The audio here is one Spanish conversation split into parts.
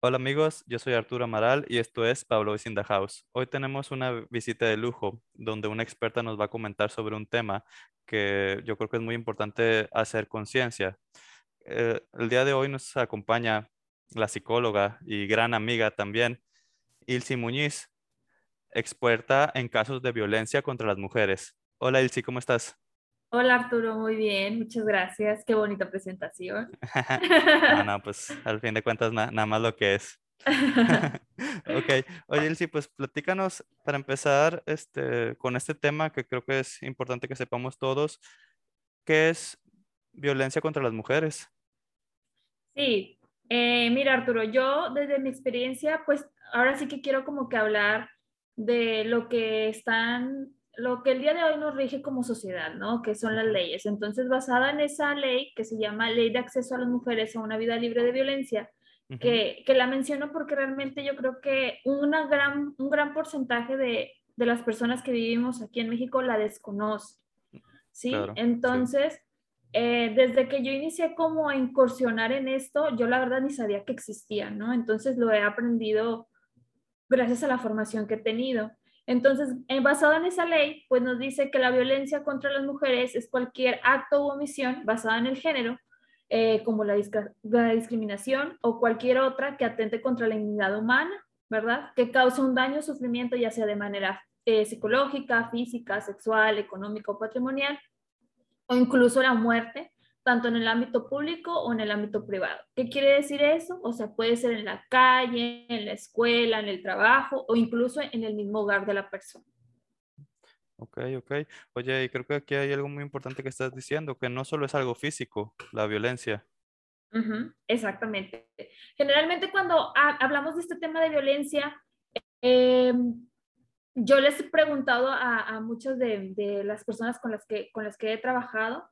Hola amigos, yo soy Arturo Amaral y esto es Pablo in House. Hoy tenemos una visita de lujo donde una experta nos va a comentar sobre un tema que yo creo que es muy importante hacer conciencia. Eh, el día de hoy nos acompaña la psicóloga y gran amiga también, Ilsi Muñiz, experta en casos de violencia contra las mujeres. Hola Ilsi, ¿cómo estás? Hola Arturo, muy bien, muchas gracias. Qué bonita presentación. no, no, pues al fin de cuentas nada más lo que es. ok, oye Ilsi, pues platícanos para empezar este, con este tema que creo que es importante que sepamos todos, ¿qué es violencia contra las mujeres? Sí, eh, mira Arturo, yo desde mi experiencia, pues ahora sí que quiero como que hablar de lo que están, lo que el día de hoy nos rige como sociedad, ¿no? Que son las leyes. Entonces, basada en esa ley que se llama Ley de Acceso a las Mujeres a una Vida Libre de Violencia, que, que, la menciono porque realmente yo creo que una gran, un gran porcentaje de, de las personas que vivimos aquí en México la desconoce. ¿Sí? Entonces, eh, desde que yo inicié como a incursionar en esto, yo la verdad ni sabía que existía, ¿no? Entonces lo he aprendido gracias a la formación que he tenido. Entonces, en, basado en esa ley, pues nos dice que la violencia contra las mujeres es cualquier acto u omisión basada en el género, eh, como la, discriminación o cualquier otra que atente contra la dignidad humana, ¿verdad? Que cause un daño o sufrimiento, ya sea de manera eh, psicológica, física, sexual, económica o patrimonial, o incluso la muerte tanto en el ámbito público o en el ámbito privado. ¿Qué quiere decir eso? O sea, puede ser en la calle, en la escuela, en el trabajo o incluso en el mismo hogar de la persona. Ok, ok. Oye, y creo que aquí hay algo muy importante que estás diciendo, que no solo es algo físico, la violencia. exactamente. Generalmente cuando hablamos de este tema de violencia, em, yo les he preguntado a, muchas de, de, las personas con las, que, con las que he trabajado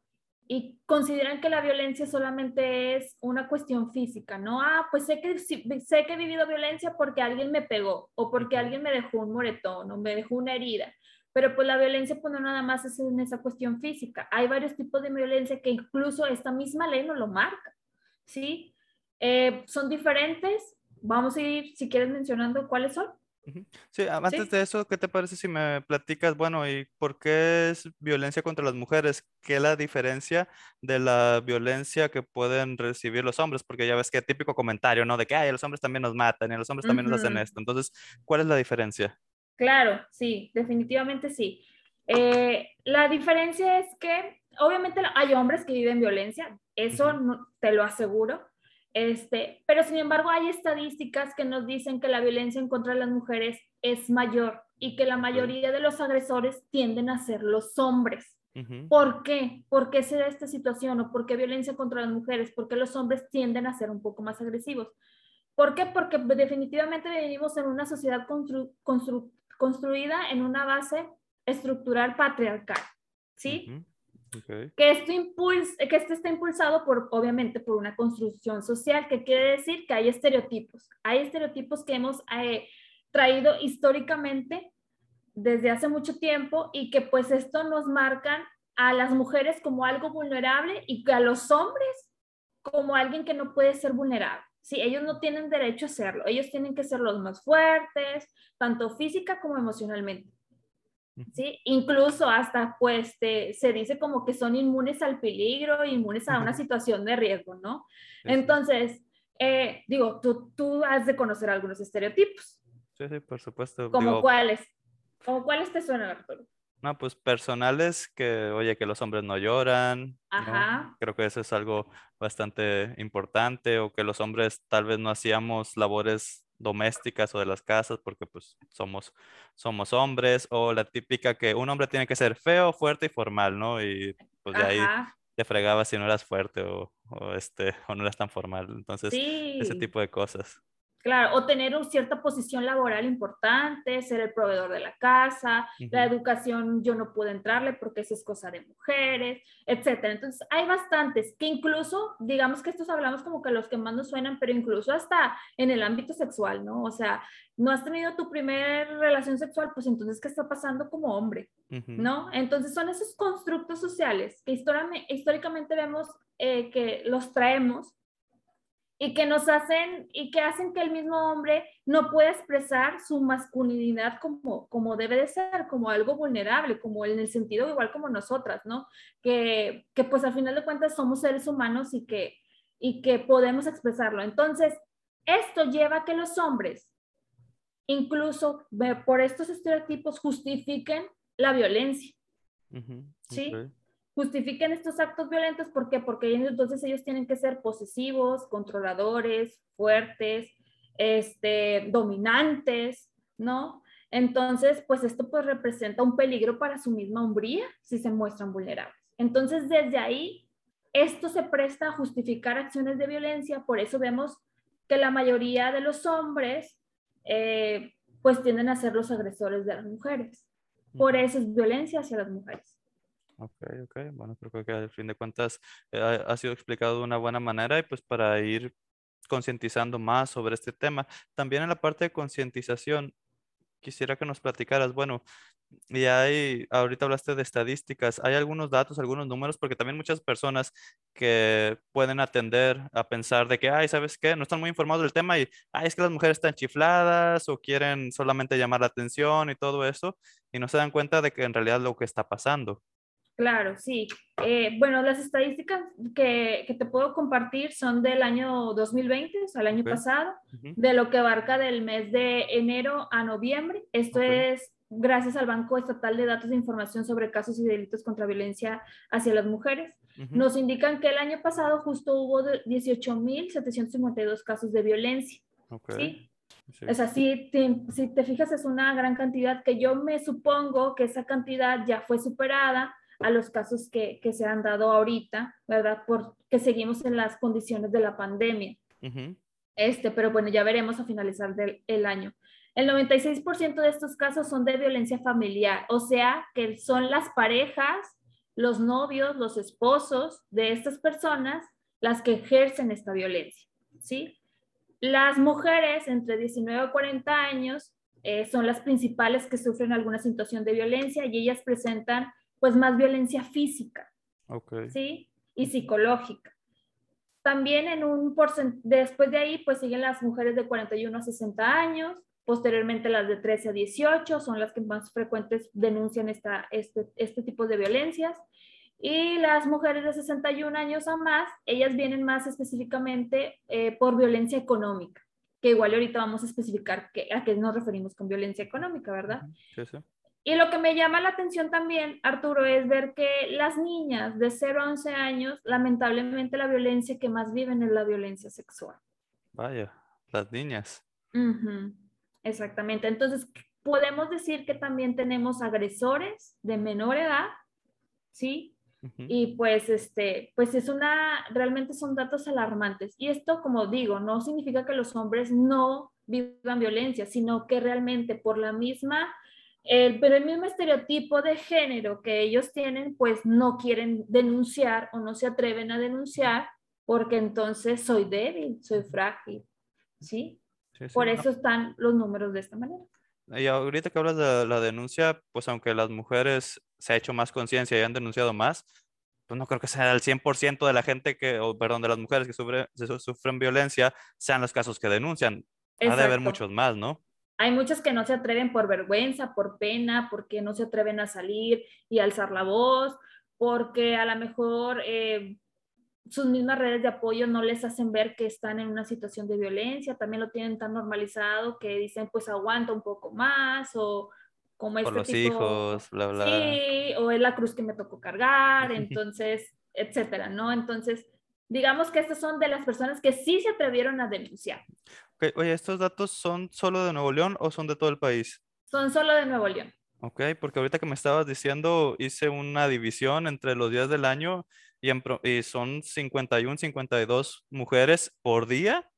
y consideran que la violencia solamente es una cuestión física, ¿no? Ah, pues sé que, sé que he vivido violencia porque alguien me pegó o porque alguien me dejó un moretón o me dejó una herida. Pero pues la violencia pues no nada más es en esa cuestión física. Hay varios tipos de violencia que incluso esta misma ley no lo marca, ¿sí? Eh, son diferentes. Vamos a ir, si quieres, mencionando cuáles son. Sí, antes de eso, ¿qué te parece si me platicas, bueno, y por qué es violencia contra las mujeres? ¿Qué es la diferencia de la violencia que pueden recibir los hombres? Porque ya ves que típico comentario, ¿no? De que, ay, los hombres también nos matan y los hombres también nos hacen esto. Entonces, ¿cuál es la diferencia? Claro, sí, definitivamente sí. Eh, la diferencia es que, obviamente, hay hombres que viven violencia, eso no, te lo aseguro este, pero sin embargo hay estadísticas que nos dicen que la violencia en contra de las mujeres es mayor y que la mayoría de los agresores tienden a ser los hombres. ¿Por qué? ¿Por qué se da esta situación? ¿O por qué violencia contra las mujeres? ¿Por qué los hombres tienden a ser un poco más agresivos? ¿Por qué? Porque definitivamente vivimos en una sociedad construida en una base estructural patriarcal, ¿sí? Que, esto que esto está impulsado por, obviamente, por una construcción social, que quiere decir que hay estereotipos. Hay estereotipos que hemos eh, traído históricamente desde hace mucho tiempo y que pues esto nos marcan a las mujeres como algo vulnerable y a los hombres como alguien que no puede ser vulnerable. Sí, ellos no tienen derecho a serlo, ellos tienen que ser los más fuertes, tanto física como emocionalmente. ¿Sí? Incluso hasta pues se dice como que son inmunes al peligro, inmunes a una situación de riesgo, ¿no? Entonces, eh, digo, tú, tú has de conocer algunos estereotipos. Sí, sí, por supuesto. ¿Como cuáles? ¿Como cuáles te suenan, Arturo? No, pues personales que, oye, que los hombres no lloran. Ajá. Creo que eso es algo bastante importante, o que los hombres tal vez no hacíamos labores domésticas o de las casas porque pues somos, somos hombres o la típica que un hombre tiene que ser feo, fuerte y formal, ¿no? Y pues de ahí te fregaba si no eras fuerte o, este, o no eras tan formal. Entonces, ese tipo de cosas. Claro, o tener una cierta posición laboral importante, ser el proveedor de la casa, la educación yo no puedo entrarle porque eso es cosa de mujeres, etcétera. Entonces, hay bastantes que incluso, digamos que estos hablamos como que los que más nos suenan, pero incluso hasta en el ámbito sexual, ¿no? O sea, no has tenido tu primera relación sexual, pues entonces, ¿qué está pasando como hombre? ¿No? Entonces, son esos constructos sociales que históricamente vemos eh, que los traemos y que nos hacen y que hacen que el mismo hombre no pueda expresar su masculinidad como, como debe de ser, como algo vulnerable, como en el sentido igual como nosotras, ¿no? Que, que pues al final de cuentas somos seres humanos y que, y que podemos expresarlo. Entonces, esto lleva a que los hombres, incluso por estos estereotipos, justifiquen la violencia. ¿Sí? Justifiquen estos actos violentos, ¿por qué? Porque entonces ellos tienen que ser posesivos, controladores, fuertes, este, dominantes, ¿no? Entonces, pues esto pues representa un peligro para su misma hombría si se muestran vulnerables. Entonces, desde ahí, esto se presta a justificar acciones de violencia, por eso vemos que la mayoría de los hombres, eh, pues tienden a ser los agresores de las mujeres. Por eso es violencia hacia las mujeres. Ok, ok. Bueno, creo que al fin de cuentas eh, ha, sido explicado de una buena manera y pues para ir concientizando más sobre este tema. También en la parte de concientización, quisiera que nos platicaras, bueno, y hay, ahorita hablaste de estadísticas, hay algunos datos, algunos números, porque también muchas personas que pueden atender a pensar de que, ay, ¿sabes qué? No están muy informados del tema y, ay, es que las mujeres están chifladas o quieren solamente llamar la atención y todo eso, y no se dan cuenta de que en realidad lo que está pasando. Claro, sí. Eh, bueno, las estadísticas que, que, te puedo compartir son del año 2020, o sea, el año pasado, de lo que abarca del mes de enero a noviembre. Esto es gracias al Banco Estatal de Datos de Información sobre Casos y Delitos contra Violencia hacia las Mujeres. Nos indican que el año pasado justo hubo 18.752 casos de violencia. ¿sí? Sí. O sea, si te, si te fijas, es una gran cantidad que yo me supongo que esa cantidad ya fue superada a los casos que, que, se han dado ahorita, ¿verdad? Porque seguimos en las condiciones de la pandemia. Este, pero bueno, ya veremos a finalizar del el año. El 96% de estos casos son de violencia familiar, o sea, que son las parejas, los novios, los esposos de estas personas las que ejercen esta violencia, ¿sí? Las mujeres entre 19 y 40 años eh, son las principales que sufren alguna situación de violencia y ellas presentan pues más violencia física, ¿sí? Y psicológica. También en un porcentaje, después de ahí, pues siguen las mujeres de 41 a 60 años, posteriormente las de 13 a 18 son las que más frecuentes denuncian esta, este, este tipo de violencias. Y las mujeres de 61 años a más, ellas vienen más específicamente eh, por violencia económica, que igual ahorita vamos a especificar que, a qué nos referimos con violencia económica, ¿verdad? Sí, sí. Y lo que me llama la atención también, Arturo, es ver que las niñas de 0 a 11 años, lamentablemente la violencia que más viven es la violencia sexual. Vaya, las niñas. Exactamente. Entonces, podemos decir que también tenemos agresores de menor edad, ¿sí? Y pues, este, pues es una, realmente son datos alarmantes. Y esto, como digo, no significa que los hombres no vivan violencia, sino que realmente por la misma pero el mismo estereotipo de género que ellos tienen, pues no quieren denunciar o no se atreven a denunciar porque entonces soy débil, soy frágil, ¿sí? Por eso están los números de esta manera. Y ahorita que hablas de la denuncia, pues aunque las mujeres se ha hecho más conciencia y han denunciado más, pues no creo que sea el 100% de la gente que, o perdón, de las mujeres que sufren violencia, sean los casos que denuncian. Ha de haber muchos más, ¿no? Hay muchas que no se atreven por vergüenza, por pena, porque no se atreven a salir y alzar la voz, porque a lo mejor eh, sus mismas redes de apoyo no les hacen ver que están en una situación de violencia, también lo tienen tan normalizado que dicen pues aguanta un poco más o como este por los hijos, bla, bla. Sí, o es la cruz que me tocó cargar, entonces, etcétera, ¿no? Entonces, digamos que estas son de las personas que sí se atrevieron a denunciar. Oye, ¿estos datos son solo de Nuevo León o son de todo el país? Son solo de Nuevo León. Ok, porque ahorita que me estabas diciendo, hice una división entre los días del año y, y son 51, 52 mujeres por día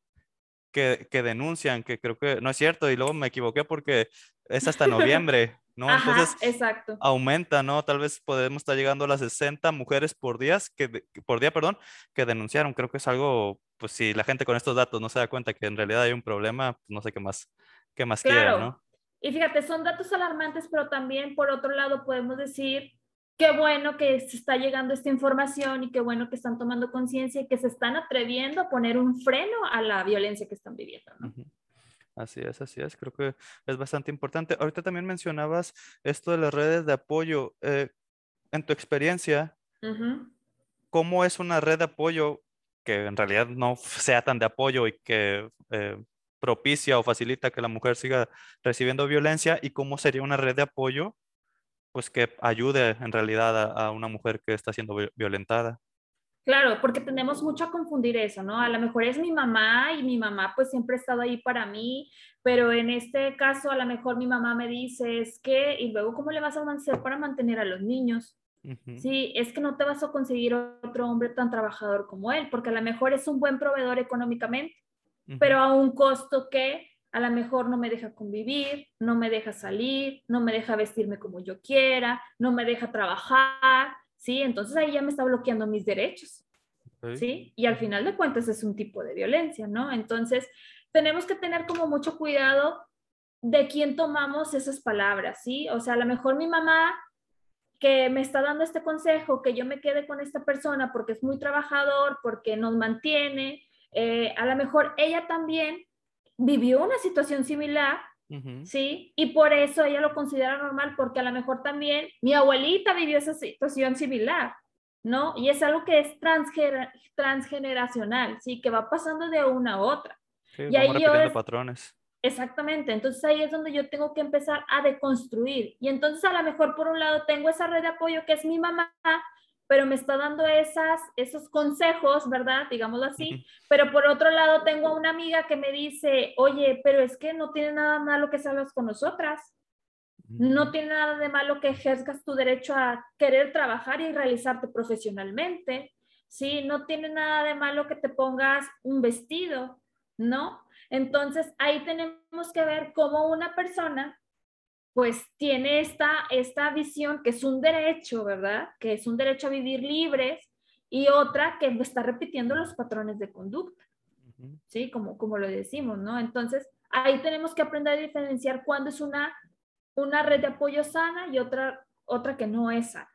que, que, denuncian, que creo que no es cierto, y luego me equivoqué porque es hasta noviembre. ¿no? Entonces, exacto. aumenta, ¿no? Tal vez podemos estar llegando a las 60 mujeres por, días que, por día, perdón, que denunciaron. Creo que es algo, pues si la gente con estos datos no se da cuenta que en realidad hay un problema, pues, no sé qué más, qué más quiera, ¿no? Y fíjate, son datos alarmantes, pero también por otro lado podemos decir qué bueno que se está llegando esta información y qué bueno que están tomando conciencia y que se están atreviendo a poner un freno a la violencia que están viviendo. Así es, así es. Creo que es bastante importante. Ahorita también mencionabas esto de las redes de apoyo. Eh, en tu experiencia, ¿cómo es una red de apoyo que en realidad no sea tan de apoyo y que eh, propicia o facilita que la mujer siga recibiendo violencia? ¿Y cómo sería una red de apoyo pues que ayude en realidad a, una mujer que está siendo violentada. Claro, porque tenemos mucho a confundir eso, ¿no? A lo mejor es mi mamá y mi mamá pues siempre ha estado ahí para mí, pero en este caso a lo mejor mi mamá me dice, es que, y luego ¿cómo le vas a hacer para mantener a los niños? Sí, es que no te vas a conseguir otro hombre tan trabajador como él, porque a lo mejor es un buen proveedor económicamente, pero a un costo que a lo mejor no me deja convivir, no me deja salir, no me deja vestirme como yo quiera, no me deja trabajar, ¿sí? Entonces ahí ya me está bloqueando mis derechos, ¿sí? Y al final de cuentas es un tipo de violencia, ¿no? Entonces tenemos que tener como mucho cuidado de quién tomamos esas palabras, ¿sí? O sea, a lo mejor mi mamá que me está dando este consejo, que yo me quede con esta persona porque es muy trabajador, porque nos mantiene, eh, a lo mejor ella también vivió una situación similar, ¿sí? Y por eso ella lo considera normal, porque a lo mejor también mi abuelita vivió esa situación similar, ¿no? Y es algo que es transgeneracional, ¿sí? Que va pasando de una a otra. y ahí patrones. Exactamente, entonces ahí es donde yo tengo que empezar a deconstruir. Y entonces a lo mejor por un lado tengo esa red de apoyo que es mi mamá, pero me está dando esas, esos consejos, ¿verdad? Digámoslo así. Pero por otro lado, tengo una amiga que me dice, oye, pero es que no tiene nada malo que salgas con nosotras. No tiene nada de malo que ejerzas tu derecho a querer trabajar y realizarte profesionalmente. Sí, no tiene nada de malo que te pongas un vestido, ¿no? Entonces, ahí tenemos que ver cómo una persona pues tiene esta, esta visión que es un derecho, ¿verdad? Que es un derecho a vivir libres y otra que está repitiendo los patrones de conducta, ¿sí? Como, como lo decimos, ¿no? Entonces, ahí tenemos que aprender a diferenciar cuándo es una, una red de apoyo sana y otra, otra que no es sana.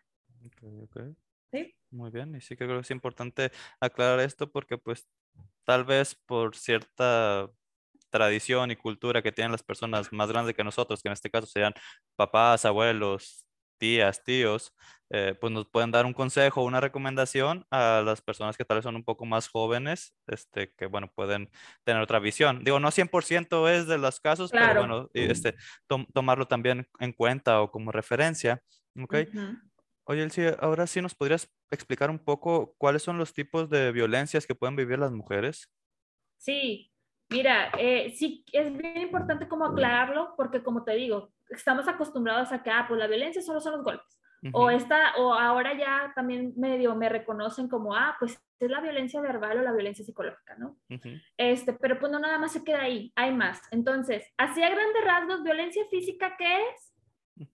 ¿Sí? Muy bien, y sí que creo que es importante aclarar esto porque pues tal vez por cierta tradición y cultura que tienen las personas más grandes que nosotros, que en este caso serían papás, abuelos, tías, tíos, eh, pues nos pueden dar un consejo, una recomendación a las personas que tal vez son un poco más jóvenes, este, que bueno, pueden tener otra visión. Digo, no 100% es de los casos, pero bueno, este, tomarlo también en cuenta o como referencia. ¿ok? Oye, Elsie, ahora sí nos podrías explicar un poco cuáles son los tipos de violencias que pueden vivir las mujeres. Sí, Mira, eh, sí, es bien importante como aclararlo, porque como te digo, estamos acostumbrados a que, ah, pues la violencia solo son los golpes. O, esta, o ahora ya también medio me reconocen como, ah, pues es la violencia verbal o la violencia psicológica, ¿no? este, pero pues no nada más se queda ahí, hay más. Entonces, así a grandes rasgos, violencia física, ¿qué es?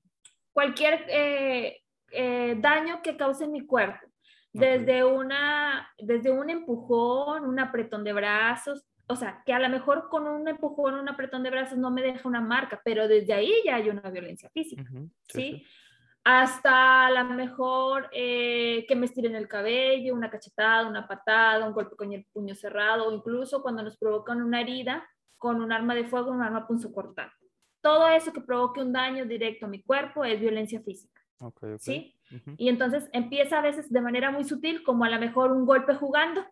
Cualquier eh, eh, daño que cause mi cuerpo. Desde, una, desde un empujón, un apretón de brazos, o sea, que a lo mejor con un empujón, un apretón de brazos no me deja una marca, pero desde ahí ya hay una violencia física, sí, Hasta a lo mejor eh, que me estiren el cabello, una cachetada, una patada, un golpe con el puño cerrado, o incluso cuando nos provocan una herida con un arma de fuego, un arma punzocortante. Todo eso que provoque un daño directo a mi cuerpo es violencia física. ¿Sí? Y entonces empieza a veces de manera muy sutil, como a lo mejor un golpe jugando,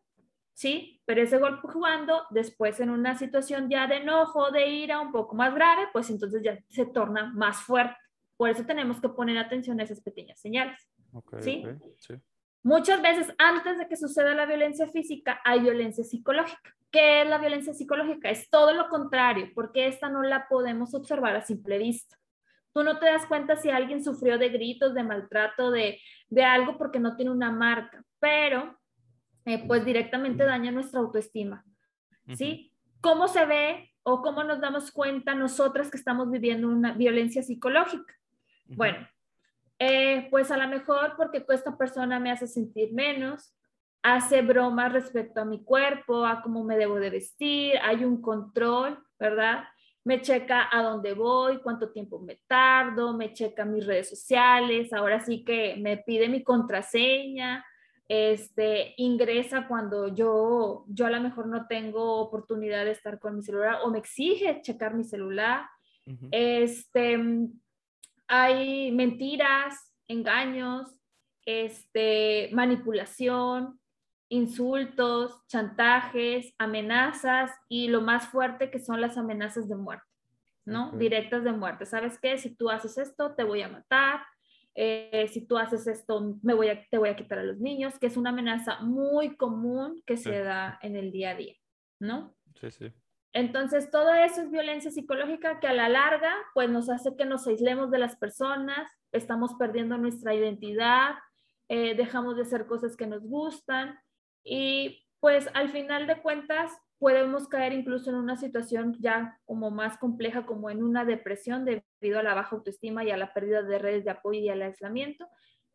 ¿sí? Pero ese golpe jugando, después en una situación ya de enojo, de ira un poco más grave, pues entonces ya se torna más fuerte. Por eso tenemos que poner atención a esas pequeñas señales. ¿sí? Muchas veces antes de que suceda la violencia física hay violencia psicológica. ¿Qué es la violencia psicológica? Es todo lo contrario, porque esta no la podemos observar a simple vista. Tú no te das cuenta si alguien sufrió de gritos, de maltrato, de, de algo porque no tiene una marca, pero eh, pues directamente daña nuestra autoestima. ¿Sí? ¿Cómo se ve o cómo nos damos cuenta nosotras que estamos viviendo una violencia psicológica? Bueno, eh, pues a lo mejor porque esta persona me hace sentir menos, hace bromas respecto a mi cuerpo, a cómo me debo de vestir, hay un control, ¿verdad? me checa a dónde voy, cuánto tiempo me tardo, me checa mis redes sociales, ahora sí que me pide mi contraseña, este, ingresa cuando yo, yo a lo mejor no tengo oportunidad de estar con mi celular o me exige checar mi celular. Este, hay mentiras, engaños, este, manipulación, insultos, chantajes, amenazas y lo más fuerte que son las amenazas de muerte, ¿no? Directas de muerte. ¿Sabes qué? Si tú haces esto, te voy a matar. Eh, si tú haces esto, me voy a, te voy a quitar a los niños, que es una amenaza muy común que se da en el día a día, ¿no? Sí, sí. Entonces, todo eso es violencia psicológica que a la larga, pues nos hace que nos aislemos de las personas, estamos perdiendo nuestra identidad, eh, dejamos de hacer cosas que nos gustan, y pues al final de cuentas podemos caer incluso en una situación ya como más compleja, como en una depresión debido a la baja autoestima y a la pérdida de redes de apoyo y al aislamiento.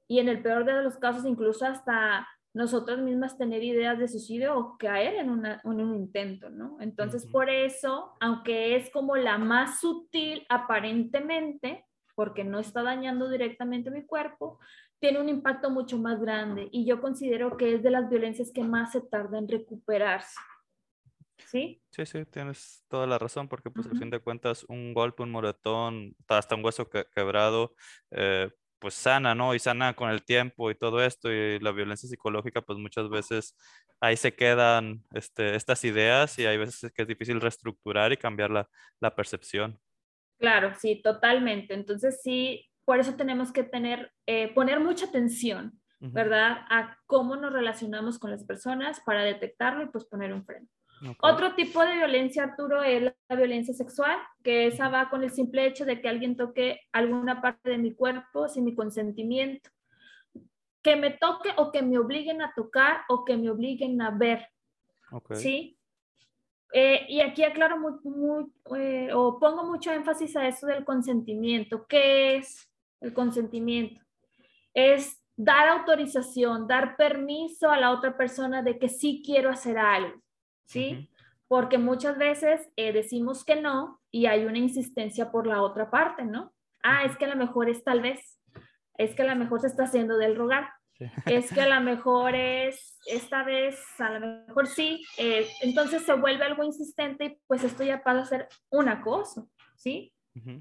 Y en el peor de los casos, incluso hasta nosotras mismas tener ideas de suicidio o caer en, en un intento, ¿no? Entonces, por eso, aunque es como la más sutil aparentemente, porque no está dañando directamente mi cuerpo, tiene un impacto mucho más grande y yo considero que es de las violencias que más se tarda en recuperarse. ¿Sí? Sí, sí, tienes toda la razón, porque pues al fin de cuentas un golpe, un moretón, hasta un hueso quebrado, eh, pues sana, ¿no? Y sana con el tiempo y todo esto, y la violencia psicológica, pues muchas veces ahí se quedan este, estas ideas y hay veces que es difícil reestructurar y cambiar la, la percepción. Claro, sí, totalmente. Entonces sí, por eso tenemos que tener, eh, poner mucha atención, ¿verdad? A cómo nos relacionamos con las personas para detectarlo y pues poner un freno. Otro tipo de violencia, Arturo, es la violencia sexual, que esa va con el simple hecho de que alguien toque alguna parte de mi cuerpo sin mi consentimiento. Que me toque o que me obliguen a tocar o que me obliguen a ver. ¿Sí? Eh, y aquí aclaro muy, eh, o pongo mucho énfasis a eso del consentimiento. ¿Qué es? el consentimiento. Es dar autorización, dar permiso a la otra persona de que sí quiero hacer algo, ¿sí? Porque muchas veces eh, decimos que no y hay una insistencia por la otra parte, ¿no? Ah, es que a lo mejor es tal vez, es que a lo mejor se está haciendo del rogar, es que a lo mejor es esta vez, a lo mejor sí, eh, entonces se vuelve algo insistente y pues esto ya pasa a ser un acoso, ¿sí?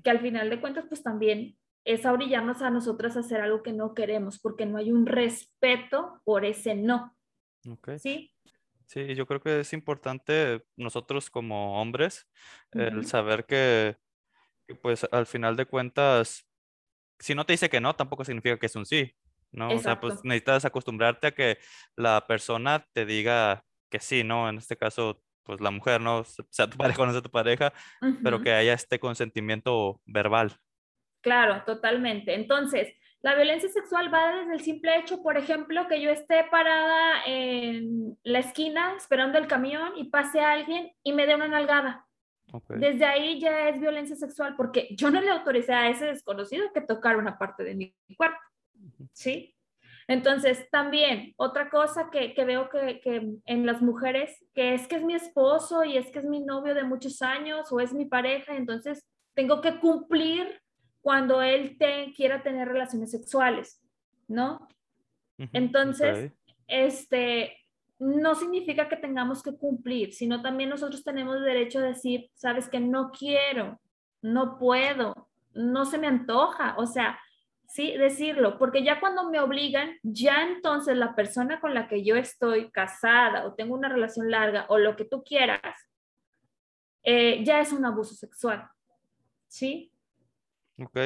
Que al final de cuentas pues también es orillarnos a nosotras a hacer algo que no queremos, porque no hay un respeto por ese no. ¿Sí? Sí, yo creo que es importante nosotros como hombres el saber que, pues al final de cuentas, si no te dice que no, tampoco significa que es un sí, ¿no? O sea, pues necesitas acostumbrarte a que la persona te diga que sí, ¿no? En este caso, pues la mujer, ¿no? Sea tu pareja o no sea tu pareja, pero que haya este consentimiento verbal. Claro, totalmente. Entonces, la violencia sexual va desde el simple hecho, por ejemplo, que yo esté parada en la esquina esperando el camión y pase a alguien y me dé una nalgada. Desde ahí ya es violencia sexual porque yo no le autoricé a ese desconocido que tocara una parte de mi cuerpo. ¿Sí? Entonces, también otra cosa que, veo que, que, en las mujeres, que es que es mi esposo y es que es mi novio de muchos años o es mi pareja, entonces tengo que cumplir cuando él te, quiera tener relaciones sexuales, ¿no? Entonces, este, no significa que tengamos que cumplir, sino también nosotros tenemos derecho a decir, sabes que no quiero, no puedo, no se me antoja, o sea, sí, decirlo, porque ya cuando me obligan, ya entonces la persona con la que yo estoy casada o tengo una relación larga o lo que tú quieras, eh, ya es un abuso sexual, ¿sí?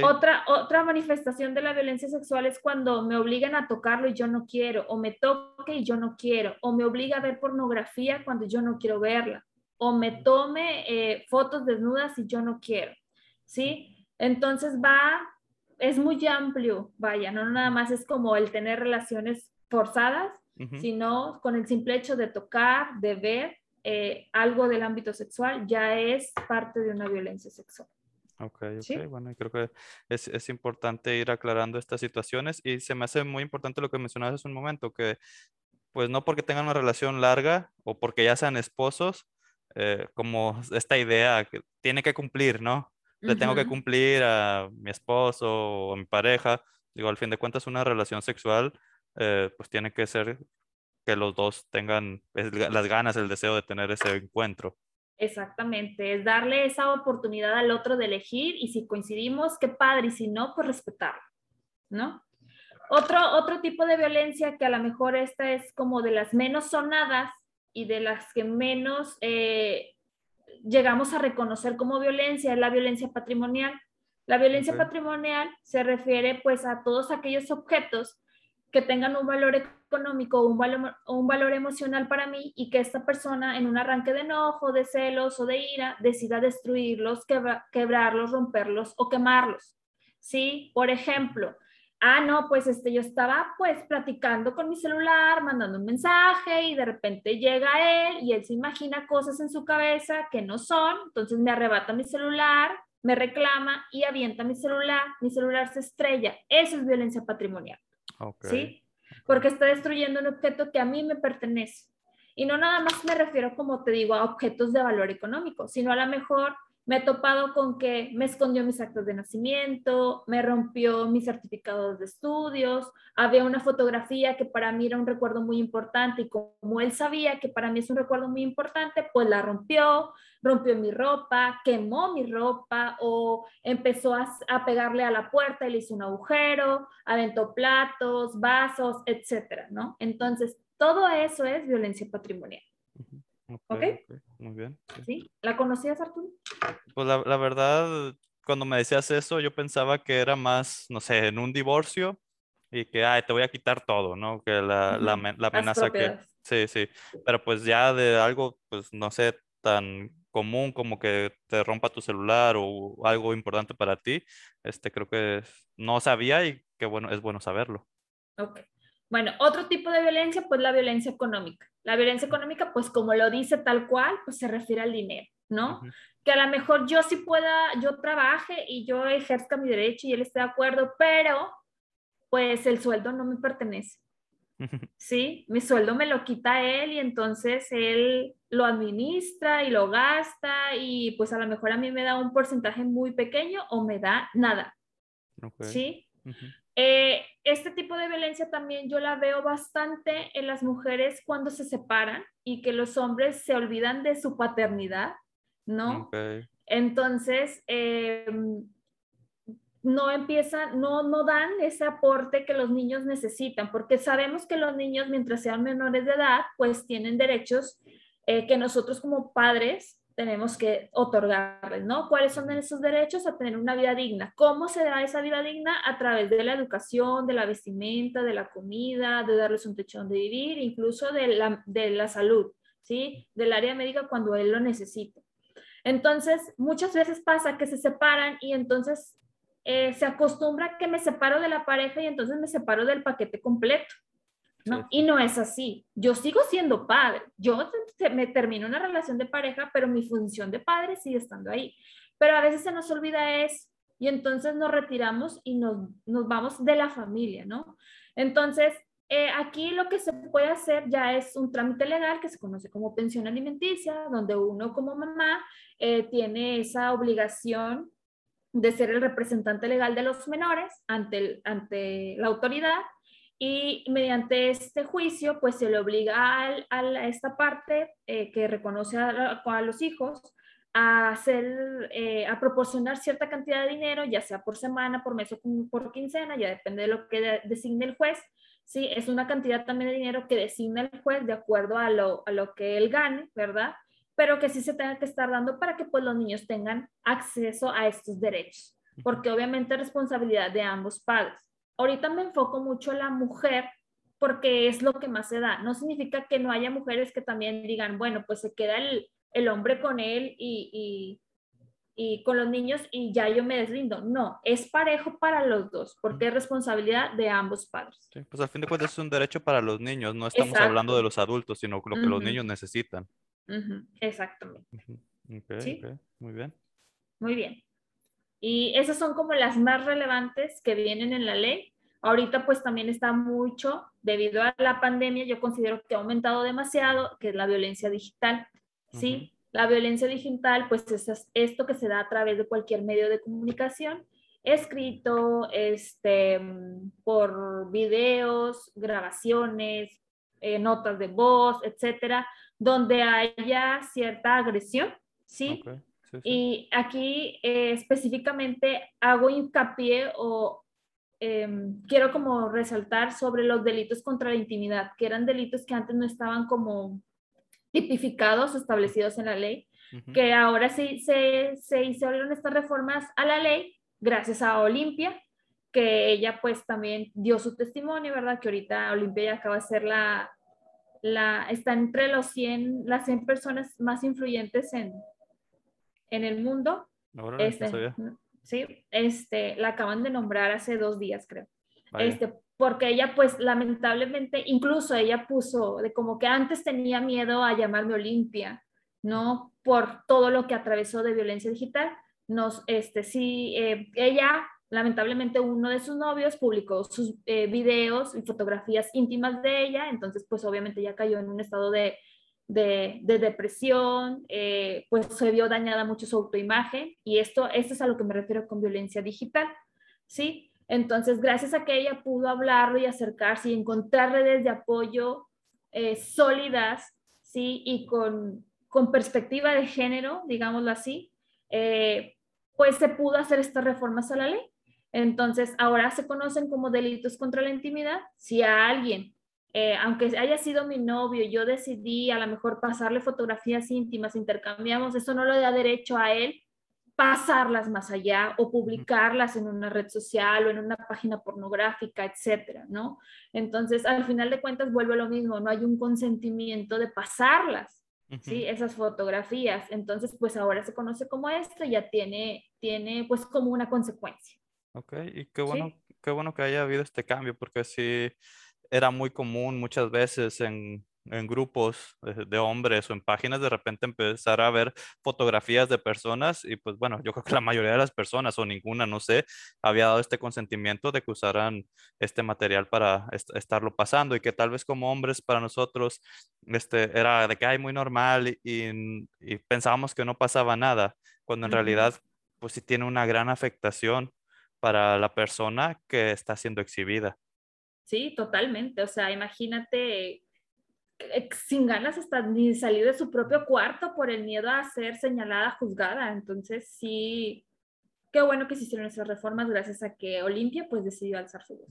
Otra, otra manifestación de la violencia sexual es cuando me obligan a tocarlo y yo no quiero, o me toque y yo no quiero, o me obliga a ver pornografía cuando yo no quiero verla, o me tome eh, fotos desnudas y yo no quiero, ¿sí? Entonces va, es muy amplio, vaya, no nada más es como el tener relaciones forzadas, sino con el simple hecho de tocar, de ver eh, algo del ámbito sexual, ya es parte de una violencia sexual. Ok, ok, bueno, creo que es, es, importante ir aclarando estas situaciones y se me hace muy importante lo que mencionabas hace un momento, que pues no porque tengan una relación larga o porque ya sean esposos, eh, como esta idea que tiene que cumplir, ¿no? Le tengo que cumplir a mi esposo o a mi pareja. Digo, al fin de cuentas, una relación sexual, eh, pues tiene que ser que los dos tengan las ganas, el deseo de tener ese encuentro. Exactamente, es darle esa oportunidad al otro de elegir y si coincidimos, qué padre, y si no, pues respetarlo, ¿no? Otro, otro tipo de violencia que a lo mejor esta es como de las menos sonadas y de las que menos eh, llegamos a reconocer como violencia es la violencia patrimonial. La violencia patrimonial se refiere pues a todos aquellos objetos que tengan un valor económico un valor, un valor emocional para mí y que esta persona en un arranque de enojo, de celos o de ira decida destruirlos, quebrarlos, romperlos o quemarlos. ¿Sí? Por ejemplo, ah, no, pues este, yo estaba pues platicando con mi celular, mandando un mensaje y de repente llega él y él se imagina cosas en su cabeza que no son, entonces me arrebata mi celular, me reclama y avienta mi celular, mi celular se estrella. Eso es violencia patrimonial. ¿Sí? Porque está destruyendo un objeto que a mí me pertenece. Y no nada más me refiero, como te digo, a objetos de valor económico, sino a lo mejor me he topado con que me escondió mis actos de nacimiento, me rompió mis certificados de estudios, había una fotografía que para mí era un recuerdo muy importante y como él sabía que para mí es un recuerdo muy importante, pues la rompió, rompió mi ropa, quemó mi ropa o empezó a, pegarle a la puerta y le hizo un agujero, aventó platos, vasos, etcétera, ¿no? Entonces, todo eso es violencia patrimonial. Okay, Muy bien. Sí. ¿La conocías, Arturo? Pues la, la, verdad, cuando me decías eso, yo pensaba que era más, no sé, en un divorcio y que, ay, te voy a quitar todo, ¿no? Que la, la, la amenaza que... Sí, sí. Pero pues ya de algo, pues no sé, tan común como que te rompa tu celular o algo importante para ti, este creo que no sabía y que bueno, es bueno saberlo. Ok. Bueno, otro tipo de violencia, pues la violencia económica. La violencia económica, pues como lo dice tal cual, pues se refiere al dinero, ¿no? Que a lo mejor yo sí pueda, yo trabaje y yo ejerzca mi derecho y él esté de acuerdo, pero pues el sueldo no me pertenece. Sí, mi sueldo me lo quita él y entonces él lo administra y lo gasta y pues a lo mejor a mí me da un porcentaje muy pequeño o me da nada. Sí. Eh, este tipo de violencia también yo la veo bastante en las mujeres cuando se separan y que los hombres se olvidan de su paternidad, ¿no? Entonces, em, no empiezan, no, no dan ese aporte que los niños necesitan, porque sabemos que los niños, mientras sean menores de edad, pues tienen derechos eh, que nosotros como padres tenemos que otorgarles, ¿no? ¿Cuáles son esos derechos? A tener una vida digna. ¿Cómo se da esa vida digna? A través de la educación, de la vestimenta, de la comida, de darles un techo donde vivir, incluso de la, de la salud, ¿sí? Del área médica cuando él lo necesite. Entonces, muchas veces pasa que se separan y entonces eh, se acostumbra que me separo de la pareja y entonces me separo del paquete completo. ¿No? Y no es así. Yo sigo siendo padre. Yo me termino una relación de pareja, pero mi función de padre sigue estando ahí. Pero a veces se nos olvida eso y entonces nos retiramos y nos, nos vamos de la familia, ¿no? Entonces, eh, aquí lo que se puede hacer ya es un trámite legal que se conoce como pensión alimenticia, donde uno como mamá eh, tiene esa obligación de ser el representante legal de los menores ante, el, ante la autoridad y mediante este juicio, pues se le obliga a, esta parte eh, que reconoce a, los hijos a, hacer, eh, a proporcionar cierta cantidad de dinero, ya sea por semana, por mes o por quincena, ya depende de lo que designe el juez. Sí, es una cantidad también de dinero que designa el juez de acuerdo a lo, a lo que él gane, ¿verdad? Pero que sí se tenga que estar dando para que pues los niños tengan acceso a estos derechos, porque obviamente es responsabilidad de ambos padres ahorita me enfoco mucho en la mujer porque es lo que más se da. No significa que no haya mujeres que también digan, bueno, pues se queda el, el hombre con él y, y, y, con los niños y ya yo me deslindo. No, es parejo para los dos porque es responsabilidad de ambos padres. Sí, pues al fin de cuentas es un derecho para los niños, no estamos hablando de los adultos, sino lo que los niños necesitan. Exactamente. ¿Sí? muy bien. Muy bien. Y esas son como las más relevantes que vienen en la ley. Ahorita pues también está mucho, debido a la pandemia, yo considero que ha aumentado demasiado, que es la violencia digital, ¿sí? La violencia digital, pues es esto que se da a través de cualquier medio de comunicación, escrito, este, por videos, grabaciones, eh, notas de voz, etcétera, donde haya cierta agresión, ¿sí? Y aquí eh, específicamente hago hincapié o em, quiero como resaltar sobre los delitos contra la intimidad, que eran delitos que antes no estaban como tipificados, establecidos en la ley, que ahora sí se, se hicieron estas reformas a la ley gracias a Olimpia, que ella pues también dio su testimonio, ¿verdad? Que ahorita Olimpia ya acaba de ser la, la, está entre los 100, las 100 personas más influyentes en, en el mundo. este, sí, este, la acaban de nombrar hace dos días, creo. Este, porque ella, pues, lamentablemente, incluso ella puso de como que antes tenía miedo a llamarme Olimpia, ¿no? Por todo lo que atravesó de violencia digital. Nos, este, sí, eh, ella lamentablemente uno de sus novios publicó sus eh, videos y fotografías íntimas de ella, entonces pues obviamente ya cayó en un estado de, de, depresión, eh, pues se vio dañada mucho su autoimagen y esto, esto es a lo que me refiero con violencia digital, ¿sí? Entonces, gracias a que ella pudo hablarlo y acercarse y encontrar redes de apoyo eh, sólidas, ¿sí? Y con, con perspectiva de género, digámoslo así, pues se pudo hacer estas reformas a la ley. Entonces, ahora se conocen como delitos contra la intimidad. Si a alguien, eh, aunque haya sido mi novio, yo decidí a lo mejor pasarle fotografías íntimas, intercambiamos, eso no le da derecho a él pasarlas más allá o publicarlas en una red social o en una página pornográfica, etcétera, ¿no? Entonces, al final de cuentas, vuelve lo mismo, no hay un consentimiento de pasarlas, ¿sí? Esas fotografías. Entonces, pues ahora se conoce como esto, ya tiene, tiene pues como una consecuencia. Ok, y qué bueno, qué bueno que haya habido este cambio, porque sí era muy común muchas veces en, en grupos de, hombres o en páginas de repente empezar a ver fotografías de personas y pues bueno, yo creo que la mayoría de las personas o ninguna, no sé, había dado este consentimiento de que usaran este material para estarlo pasando y que tal vez como hombres para nosotros este, era de que hay muy normal y, y, pensábamos que no pasaba nada, cuando en realidad pues sí tiene una gran afectación para la persona que está siendo exhibida. Sí, totalmente. O sea, imagínate eh, sin ganas hasta ni salir de su propio cuarto por el miedo a ser señalada, juzgada. Entonces, sí, qué bueno que se hicieron esas reformas gracias a que Olimpia pues decidió alzar su voz.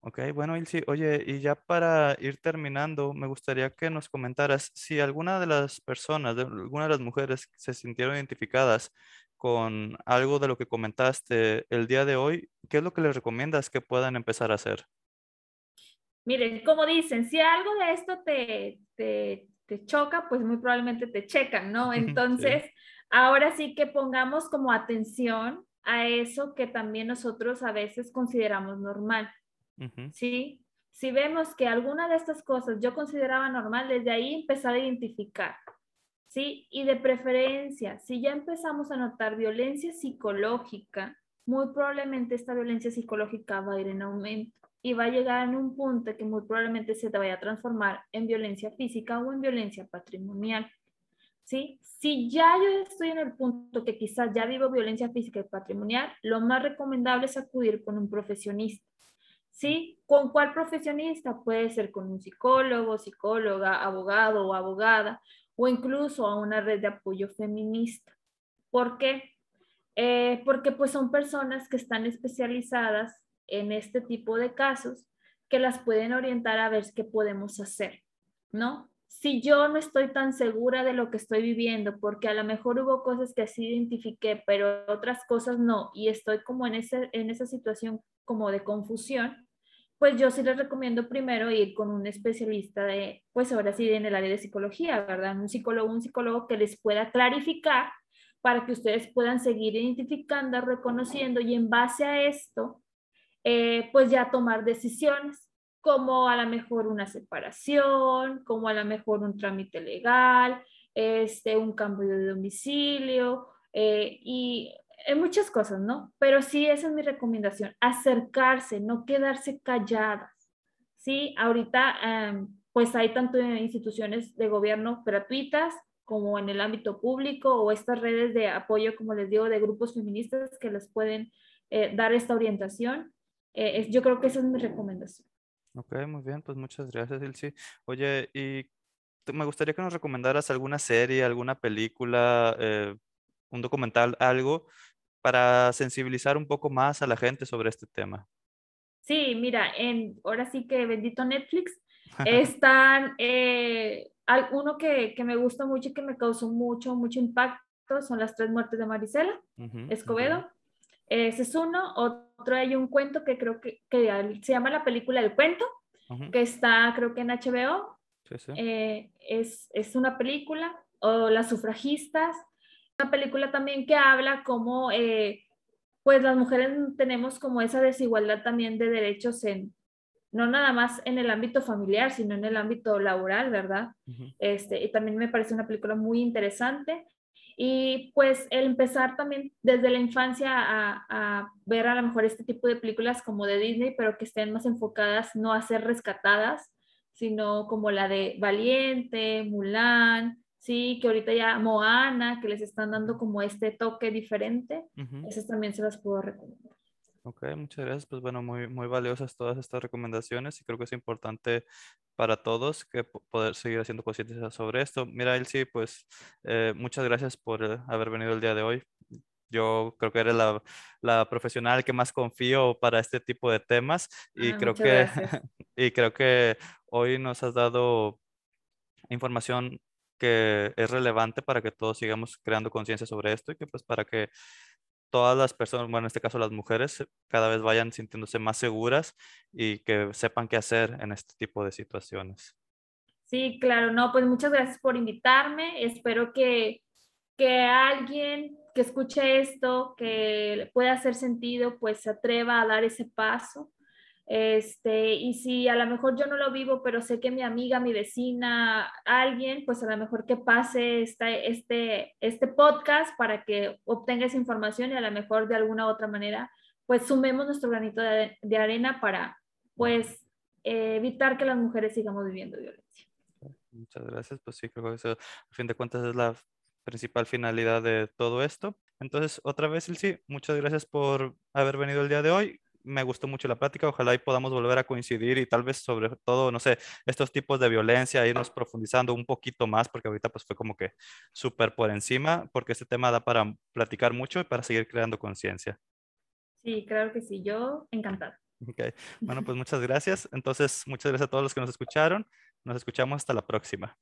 Ok, bueno, Ilsi, oye, y ya para ir terminando, me gustaría que nos comentaras si alguna de las personas, alguna de las mujeres se sintieron identificadas con algo de lo que comentaste el día de hoy, ¿qué es lo que les recomiendas que puedan empezar a hacer? Miren, como dicen, si algo de esto te, te, choca, pues muy probablemente te checan, ¿no? Entonces, ahora sí que pongamos como atención a eso que también nosotros a veces consideramos normal, ¿sí? Si vemos que alguna de estas cosas yo consideraba normal, desde ahí empezar a identificar. ¿sí? Y de preferencia, si ya empezamos a notar violencia psicológica, muy probablemente esta violencia psicológica va a ir en aumento y va a llegar en un punto que muy probablemente se te vaya a transformar en violencia física o en violencia patrimonial. ¿Sí? Si ya yo estoy en el punto que quizás ya vivo violencia física y patrimonial, lo más recomendable es acudir con un profesionista. ¿Sí? ¿Con cuál profesionista? Puede ser con un psicólogo, psicóloga, abogado o abogada, o incluso a una red de apoyo feminista. ¿Por qué? Eh, porque pues son personas que están especializadas en este tipo de casos que las pueden orientar a ver qué podemos hacer, ¿no? Si yo no estoy tan segura de lo que estoy viviendo, porque a lo mejor hubo cosas que así identifiqué, pero otras cosas no, y estoy como en, ese, en esa situación como de confusión, pues yo sí les recomiendo primero ir con un especialista de, pues ahora sí, en el área de psicología, ¿verdad? Un psicólogo, un psicólogo que les pueda clarificar para que ustedes puedan seguir identificando, reconociendo y en base a esto, eh, pues ya tomar decisiones, como a lo mejor una separación, como a lo mejor un trámite legal, este, un cambio de domicilio eh, y en muchas cosas, ¿no? Pero sí, esa es mi recomendación, acercarse, no quedarse calladas, ¿sí? Ahorita, em, pues hay tanto instituciones de gobierno gratuitas como en el ámbito público o estas redes de apoyo, como les digo, de grupos feministas que les pueden eh, dar esta orientación. Eh, yo creo que esa es mi recomendación. Ok, muy bien, pues muchas gracias, Ilse. Oye, y me gustaría que nos recomendaras alguna serie, alguna película, eh, un documental, algo para sensibilizar un poco más a la gente sobre este tema. Sí, mira, en, ahora sí que bendito Netflix, están eh, uno que, que, me gusta mucho y que me causó mucho, mucho impacto, son las tres muertes de Marisela Escobedo. Ese es uno. Otro hay un cuento que creo que, que se llama la película El Cuento, que está creo que en HBO. Eh, es, es, una película. O Las sufragistas. Una película también que habla como eh, pues las mujeres tenemos como esa desigualdad también de derechos en, no nada más en el ámbito familiar, sino en el ámbito laboral, ¿verdad? este, y también me parece una película muy interesante. Y pues el empezar también desde la infancia a, a, ver a lo mejor este tipo de películas como de Disney, pero que estén más enfocadas no a ser rescatadas, sino como la de Valiente, Mulan, sí, que ahorita ya Moana, que les están dando como este toque diferente, esas también se las puedo recomendar. Ok, muchas gracias. Pues bueno, muy, muy valiosas todas estas recomendaciones y creo que es importante para todos que poder seguir haciendo conciencia sobre esto. Mira, Elsie, pues eh, muchas gracias por eh, haber venido el día de hoy. Yo creo que eres la, la, profesional que más confío para este tipo de temas y ah, creo que y creo que hoy nos has dado información que es relevante para que todos sigamos creando conciencia sobre esto y que pues para que todas las personas, bueno, en este caso las mujeres, cada vez vayan sintiéndose más seguras y que sepan qué hacer en este tipo de situaciones. Sí, claro, no, pues muchas gracias por invitarme. Espero que, que alguien que escuche esto, que pueda hacer sentido, pues se atreva a dar ese paso este, y si a lo mejor yo no lo vivo, pero sé que mi amiga, mi vecina, alguien, pues a lo mejor que pase este, este, este podcast para que obtenga esa información y a lo mejor de alguna u otra manera, pues sumemos nuestro granito de, arena para, pues, evitar que las mujeres sigamos viviendo violencia. Muchas gracias. Pues sí, creo que eso, a fin de cuentas, es la principal finalidad de todo esto. Entonces, otra vez, Ilsi, muchas gracias por haber venido el día de hoy me gustó mucho la plática. Ojalá y podamos volver a coincidir y tal vez sobre todo, no sé, estos tipos de violencia, irnos profundizando un poquito más, porque ahorita pues fue como que súper por encima, porque este tema da para platicar mucho y para seguir creando conciencia. Sí, claro que sí. Yo encantada. Ok, bueno, pues muchas gracias. Entonces, muchas gracias a todos los que nos escucharon. Nos escuchamos hasta la próxima.